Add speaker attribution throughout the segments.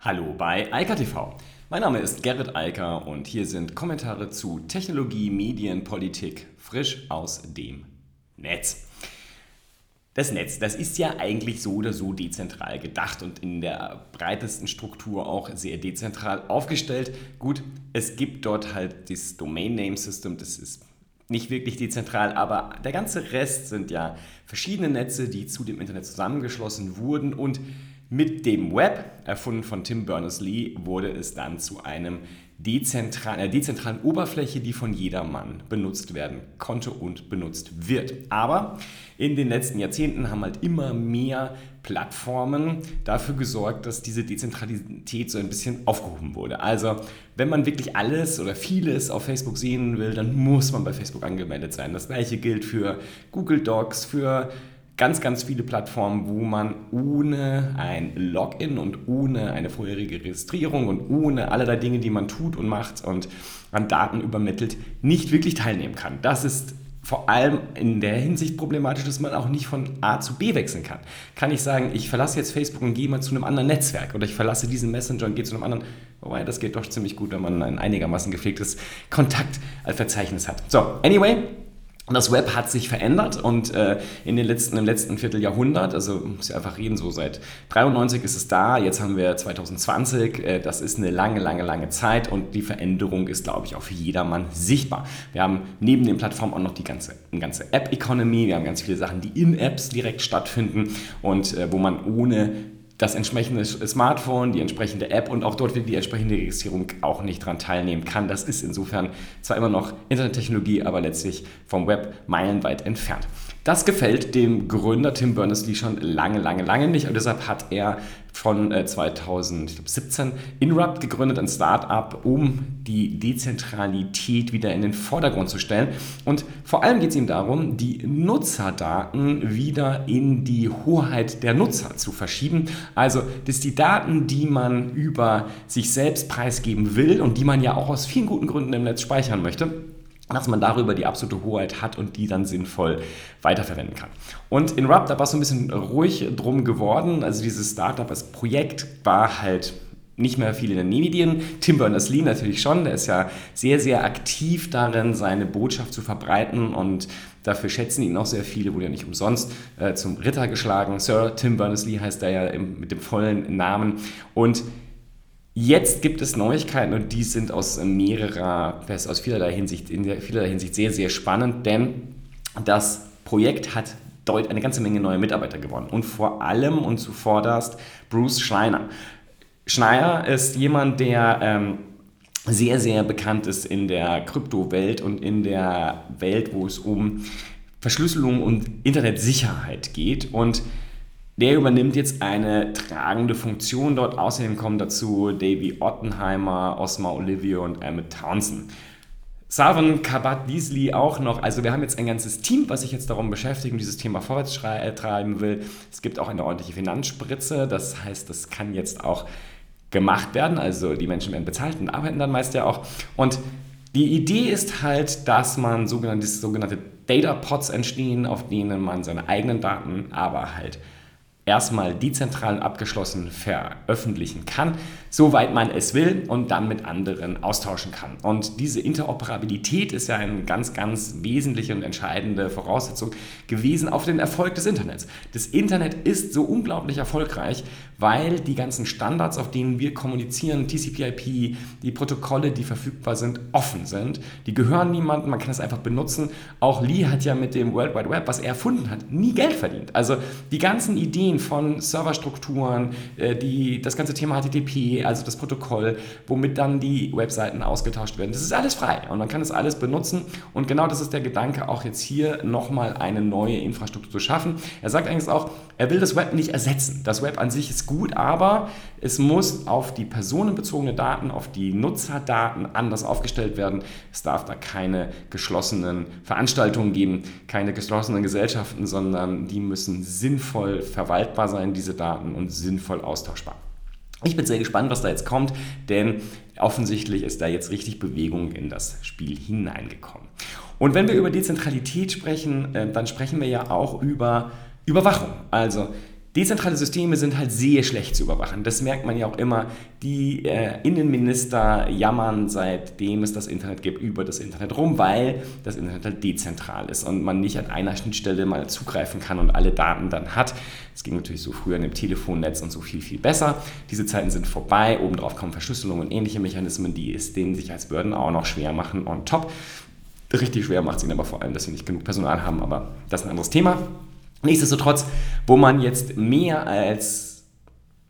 Speaker 1: Hallo bei Eika TV. Mein Name ist Gerrit Eiker und hier sind Kommentare zu Technologie, Medien, Politik frisch aus dem Netz. Das Netz, das ist ja eigentlich so oder so dezentral gedacht und in der breitesten Struktur auch sehr dezentral aufgestellt. Gut, es gibt dort halt das Domain Name System, das ist nicht wirklich dezentral, aber der ganze Rest sind ja verschiedene Netze, die zu dem Internet zusammengeschlossen wurden und mit dem Web, erfunden von Tim Berners-Lee, wurde es dann zu einem dezentralen, einer dezentralen Oberfläche, die von jedermann benutzt werden konnte und benutzt wird. Aber in den letzten Jahrzehnten haben halt immer mehr Plattformen dafür gesorgt, dass diese Dezentralität so ein bisschen aufgehoben wurde. Also wenn man wirklich alles oder vieles auf Facebook sehen will, dann muss man bei Facebook angemeldet sein. Das gleiche gilt für Google Docs, für ganz, ganz viele Plattformen, wo man ohne ein Login und ohne eine vorherige Registrierung und ohne allerlei Dinge, die man tut und macht und an Daten übermittelt, nicht wirklich teilnehmen kann. Das ist vor allem in der Hinsicht problematisch, dass man auch nicht von A zu B wechseln kann. Kann ich sagen, ich verlasse jetzt Facebook und gehe mal zu einem anderen Netzwerk oder ich verlasse diesen Messenger und gehe zu einem anderen. Wobei, das geht doch ziemlich gut, wenn man ein einigermaßen gepflegtes Kontaktverzeichnis hat. So, anyway, das Web hat sich verändert und äh, in den letzten, im letzten Vierteljahrhundert, also muss ich einfach reden, so seit 93 ist es da, jetzt haben wir 2020, äh, das ist eine lange, lange, lange Zeit und die Veränderung ist, glaube ich, auch für jedermann sichtbar. Wir haben neben den Plattformen auch noch die ganze, ganze App-Economy, wir haben ganz viele Sachen, die in Apps direkt stattfinden und äh, wo man ohne das entsprechende Smartphone, die entsprechende App und auch dort wird die entsprechende Registrierung auch nicht dran teilnehmen kann. Das ist insofern zwar immer noch Internettechnologie, aber letztlich vom Web meilenweit entfernt. Das gefällt dem Gründer Tim Berners-Lee schon lange, lange, lange nicht und deshalb hat er von 2017 äh, Inrupt gegründet, ein Startup, um die Dezentralität wieder in den Vordergrund zu stellen. Und vor allem geht es ihm darum, die Nutzerdaten wieder in die Hoheit der Nutzer zu verschieben. Also, dass die Daten, die man über sich selbst preisgeben will und die man ja auch aus vielen guten Gründen im Netz speichern möchte, dass man darüber die absolute Hoheit hat und die dann sinnvoll weiterverwenden kann. Und in Rub, da war es so ein bisschen ruhig drum geworden. Also dieses Startup, das Projekt war halt nicht mehr viel in den Medien. Tim Berners-Lee natürlich schon, der ist ja sehr, sehr aktiv darin, seine Botschaft zu verbreiten und dafür schätzen ihn auch sehr viele, wurde ja nicht umsonst äh, zum Ritter geschlagen. Sir Tim Berners-Lee heißt er ja im, mit dem vollen Namen und Jetzt gibt es Neuigkeiten und die sind aus mehrerer, aus vielerlei Hinsicht, in vielerlei Hinsicht sehr, sehr spannend, denn das Projekt hat eine ganze Menge neue Mitarbeiter gewonnen und vor allem und zuvorderst Bruce Schreiner. Schreier ist jemand, der ähm, sehr, sehr bekannt ist in der Kryptowelt und in der Welt, wo es um Verschlüsselung und Internetsicherheit geht und der übernimmt jetzt eine tragende Funktion dort. Außerdem kommen dazu Davy Ottenheimer, Osmar Olivier und Emmett Townsend. Savan Kabat Beasley auch noch. Also wir haben jetzt ein ganzes Team, was sich jetzt darum beschäftigt und dieses Thema vorwärts treiben will. Es gibt auch eine ordentliche Finanzspritze. Das heißt, das kann jetzt auch gemacht werden. Also die Menschen werden bezahlt und arbeiten dann meist ja auch. Und die Idee ist halt, dass man sogenannte, sogenannte Data Pods entstehen, auf denen man seine eigenen Daten, aber halt erstmal dezentral abgeschlossen veröffentlichen kann, soweit man es will und dann mit anderen austauschen kann. Und diese Interoperabilität ist ja eine ganz, ganz wesentliche und entscheidende Voraussetzung gewesen auf den Erfolg des Internets. Das Internet ist so unglaublich erfolgreich, weil die ganzen Standards, auf denen wir kommunizieren, TCP/IP, die Protokolle, die verfügbar sind, offen sind. Die gehören niemandem, man kann es einfach benutzen. Auch Lee hat ja mit dem World Wide Web, was er erfunden hat, nie Geld verdient. Also die ganzen Ideen von Serverstrukturen, äh, die, das ganze Thema HTTP, also das Protokoll, womit dann die Webseiten ausgetauscht werden, das ist alles frei und man kann es alles benutzen. Und genau das ist der Gedanke, auch jetzt hier nochmal eine neue Infrastruktur zu schaffen. Er sagt eigentlich auch, er will das Web nicht ersetzen. Das Web an sich ist gut, aber es muss auf die personenbezogene Daten, auf die Nutzerdaten anders aufgestellt werden. Es darf da keine geschlossenen Veranstaltungen geben, keine geschlossenen Gesellschaften, sondern die müssen sinnvoll verwaltbar sein, diese Daten, und sinnvoll austauschbar. Ich bin sehr gespannt, was da jetzt kommt, denn offensichtlich ist da jetzt richtig Bewegung in das Spiel hineingekommen. Und wenn wir über Dezentralität sprechen, äh, dann sprechen wir ja auch über Überwachung. Also Dezentrale Systeme sind halt sehr schlecht zu überwachen. Das merkt man ja auch immer. Die äh, Innenminister jammern, seitdem es das Internet gibt, über das Internet rum, weil das Internet halt dezentral ist und man nicht an einer Schnittstelle mal zugreifen kann und alle Daten dann hat. Es ging natürlich so früher in dem Telefonnetz und so viel, viel besser. Diese Zeiten sind vorbei. Obendrauf kommen Verschlüsselung und ähnliche Mechanismen, die es den Sicherheitsbehörden auch noch schwer machen on top. Richtig schwer macht es ihnen aber vor allem, dass sie nicht genug Personal haben, aber das ist ein anderes Thema. Nichtsdestotrotz, wo man jetzt mehr als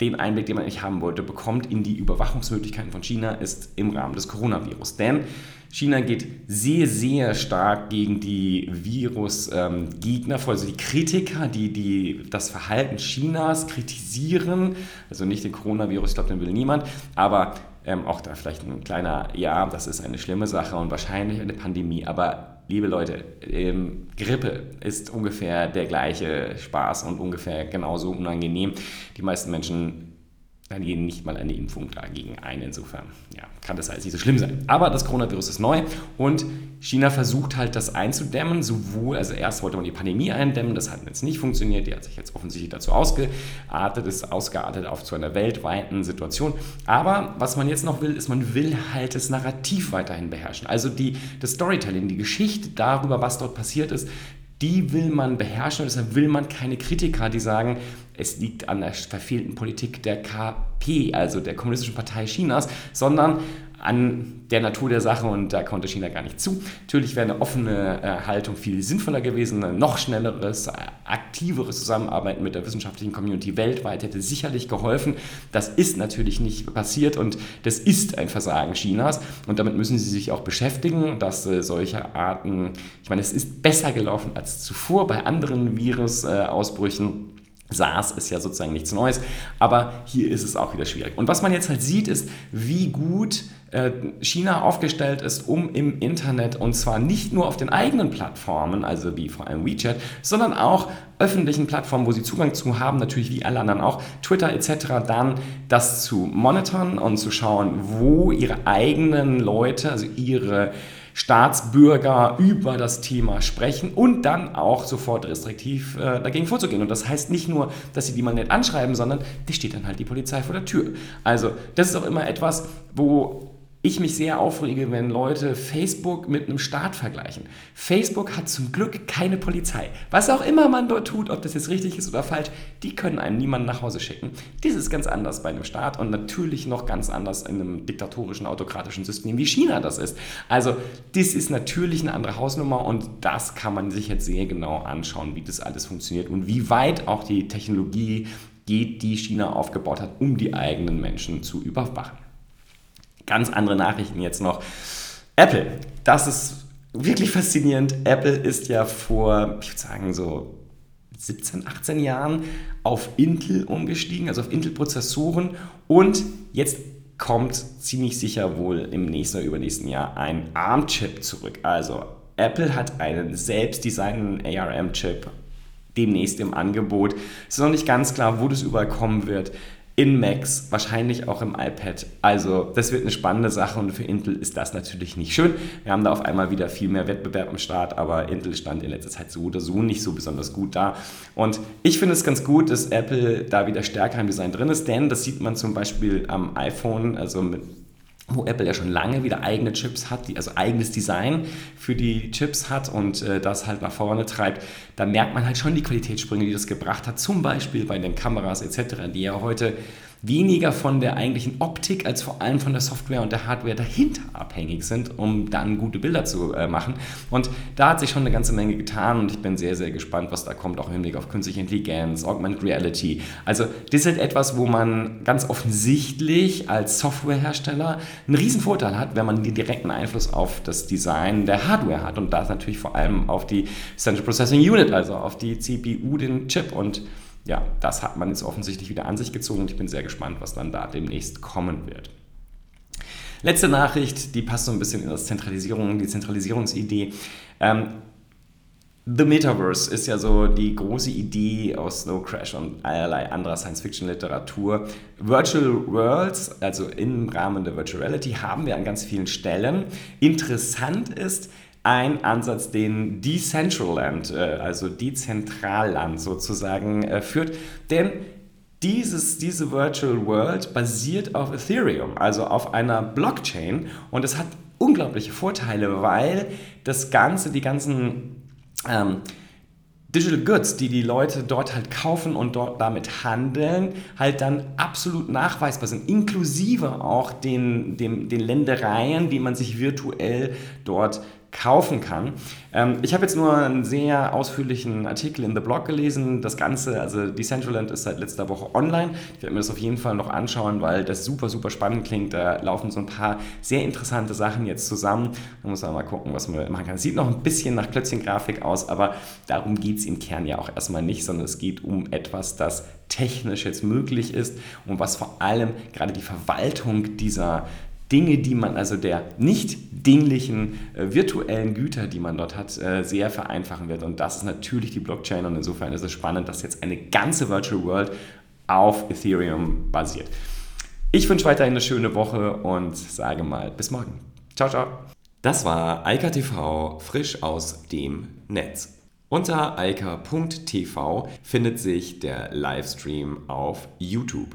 Speaker 1: den Einblick, den man eigentlich haben wollte, bekommt in die Überwachungsmöglichkeiten von China, ist im Rahmen des Coronavirus. Denn China geht sehr, sehr stark gegen die Virusgegner vor, also die Kritiker, die, die das Verhalten Chinas kritisieren. Also nicht den Coronavirus, ich glaube, den will niemand, aber ähm, auch da vielleicht ein kleiner, ja, das ist eine schlimme Sache und wahrscheinlich eine Pandemie, aber liebe Leute, ähm, Grippe ist ungefähr der gleiche Spaß und ungefähr genauso unangenehm. Die meisten Menschen dann gehen nicht mal eine Impfung dagegen ein. Insofern ja, kann das alles nicht so schlimm sein. Aber das Coronavirus ist neu und China versucht halt das einzudämmen. Sowohl, also erst wollte man die Pandemie eindämmen, das hat jetzt nicht funktioniert. Die hat sich jetzt offensichtlich dazu ausgeartet, ist ausgeartet auf zu einer weltweiten Situation. Aber was man jetzt noch will, ist, man will halt das Narrativ weiterhin beherrschen. Also die, das Storytelling, die Geschichte darüber, was dort passiert ist, die will man beherrschen und deshalb will man keine Kritiker, die sagen, es liegt an der verfehlten Politik der KP, also der Kommunistischen Partei Chinas, sondern an der Natur der Sache und da konnte China gar nicht zu. Natürlich wäre eine offene äh, Haltung viel sinnvoller gewesen, ein noch schnelleres, äh, aktiveres Zusammenarbeiten mit der wissenschaftlichen Community weltweit hätte sicherlich geholfen. Das ist natürlich nicht passiert und das ist ein Versagen Chinas und damit müssen sie sich auch beschäftigen, dass äh, solche Arten, ich meine, es ist besser gelaufen als zuvor bei anderen Virusausbrüchen. SARS ist ja sozusagen nichts Neues, aber hier ist es auch wieder schwierig. Und was man jetzt halt sieht, ist, wie gut äh, China aufgestellt ist, um im Internet und zwar nicht nur auf den eigenen Plattformen, also wie vor allem WeChat, sondern auch öffentlichen Plattformen, wo sie Zugang zu haben, natürlich wie alle anderen auch, Twitter etc., dann das zu monitoren und zu schauen, wo ihre eigenen Leute, also ihre Staatsbürger über das Thema sprechen und dann auch sofort restriktiv äh, dagegen vorzugehen. Und das heißt nicht nur, dass sie die mal nicht anschreiben, sondern die steht dann halt die Polizei vor der Tür. Also das ist auch immer etwas, wo ich mich sehr aufrege, wenn Leute Facebook mit einem Staat vergleichen. Facebook hat zum Glück keine Polizei. Was auch immer man dort tut, ob das jetzt richtig ist oder falsch, die können einem niemanden nach Hause schicken. Dies ist ganz anders bei einem Staat und natürlich noch ganz anders in einem diktatorischen, autokratischen System wie China das ist. Also, das ist natürlich eine andere Hausnummer und das kann man sich jetzt sehr genau anschauen, wie das alles funktioniert und wie weit auch die Technologie geht, die China aufgebaut hat, um die eigenen Menschen zu überwachen. Ganz andere Nachrichten jetzt noch. Apple, das ist wirklich faszinierend. Apple ist ja vor, ich würde sagen, so 17, 18 Jahren auf Intel umgestiegen, also auf Intel-Prozessoren. Und jetzt kommt ziemlich sicher wohl im nächsten oder übernächsten Jahr ein ARM-Chip zurück. Also Apple hat einen selbstdesignten ARM-Chip demnächst im Angebot. Es ist noch nicht ganz klar, wo das überall kommen wird in Macs, wahrscheinlich auch im iPad. Also das wird eine spannende Sache und für Intel ist das natürlich nicht schön. Wir haben da auf einmal wieder viel mehr Wettbewerb am Start, aber Intel stand in letzter Zeit so oder so nicht so besonders gut da. Und ich finde es ganz gut, dass Apple da wieder stärker im Design drin ist, denn das sieht man zum Beispiel am iPhone, also mit wo Apple ja schon lange wieder eigene Chips hat, also eigenes Design für die Chips hat und äh, das halt nach vorne treibt, da merkt man halt schon die Qualitätssprünge, die das gebracht hat, zum Beispiel bei den Kameras etc., die ja heute weniger von der eigentlichen Optik als vor allem von der Software und der Hardware dahinter abhängig sind, um dann gute Bilder zu äh, machen. Und da hat sich schon eine ganze Menge getan und ich bin sehr, sehr gespannt, was da kommt, auch im Hinblick auf künstliche Intelligenz, Augmented Reality. Also das ist halt etwas, wo man ganz offensichtlich als Softwarehersteller einen riesen Vorteil hat, wenn man den direkten Einfluss auf das Design der Hardware hat und das natürlich vor allem auf die Central Processing Unit, also auf die CPU, den Chip und ja, das hat man jetzt offensichtlich wieder an sich gezogen und ich bin sehr gespannt, was dann da demnächst kommen wird. Letzte Nachricht, die passt so ein bisschen in das Zentralisierung, die Zentralisierungsidee. Ähm, The Metaverse ist ja so die große Idee aus Snow Crash und allerlei anderer Science-Fiction-Literatur. Virtual Worlds, also im Rahmen der Virtual Reality, haben wir an ganz vielen Stellen. Interessant ist, ein Ansatz, den Decentraland, äh, also Dezentralland sozusagen, äh, führt. Denn dieses, diese Virtual World basiert auf Ethereum, also auf einer Blockchain und es hat unglaubliche Vorteile, weil das Ganze, die ganzen ähm, Digital Goods, die die Leute dort halt kaufen und dort damit handeln, halt dann absolut nachweisbar sind, inklusive auch den, den, den Ländereien, die man sich virtuell dort kaufen kann. Ähm, ich habe jetzt nur einen sehr ausführlichen Artikel in The Blog gelesen. Das Ganze, also Decentraland ist seit letzter Woche online. Ich werde mir das auf jeden Fall noch anschauen, weil das super, super spannend klingt. Da laufen so ein paar sehr interessante Sachen jetzt zusammen. Man muss mal gucken, was man machen kann. Sieht noch ein bisschen nach Klötzchen-Grafik aus, aber darum geht es im Kern ja auch erstmal nicht, sondern es geht um etwas, das technisch jetzt möglich ist und was vor allem gerade die Verwaltung dieser Dinge, die man also der nicht dinglichen äh, virtuellen Güter, die man dort hat, äh, sehr vereinfachen wird. Und das ist natürlich die Blockchain und insofern ist es spannend, dass jetzt eine ganze Virtual World auf Ethereum basiert. Ich wünsche weiterhin eine schöne Woche und sage mal bis morgen. Ciao, ciao. Das war Eika TV frisch aus dem Netz. Unter eika.tv findet sich der Livestream auf YouTube.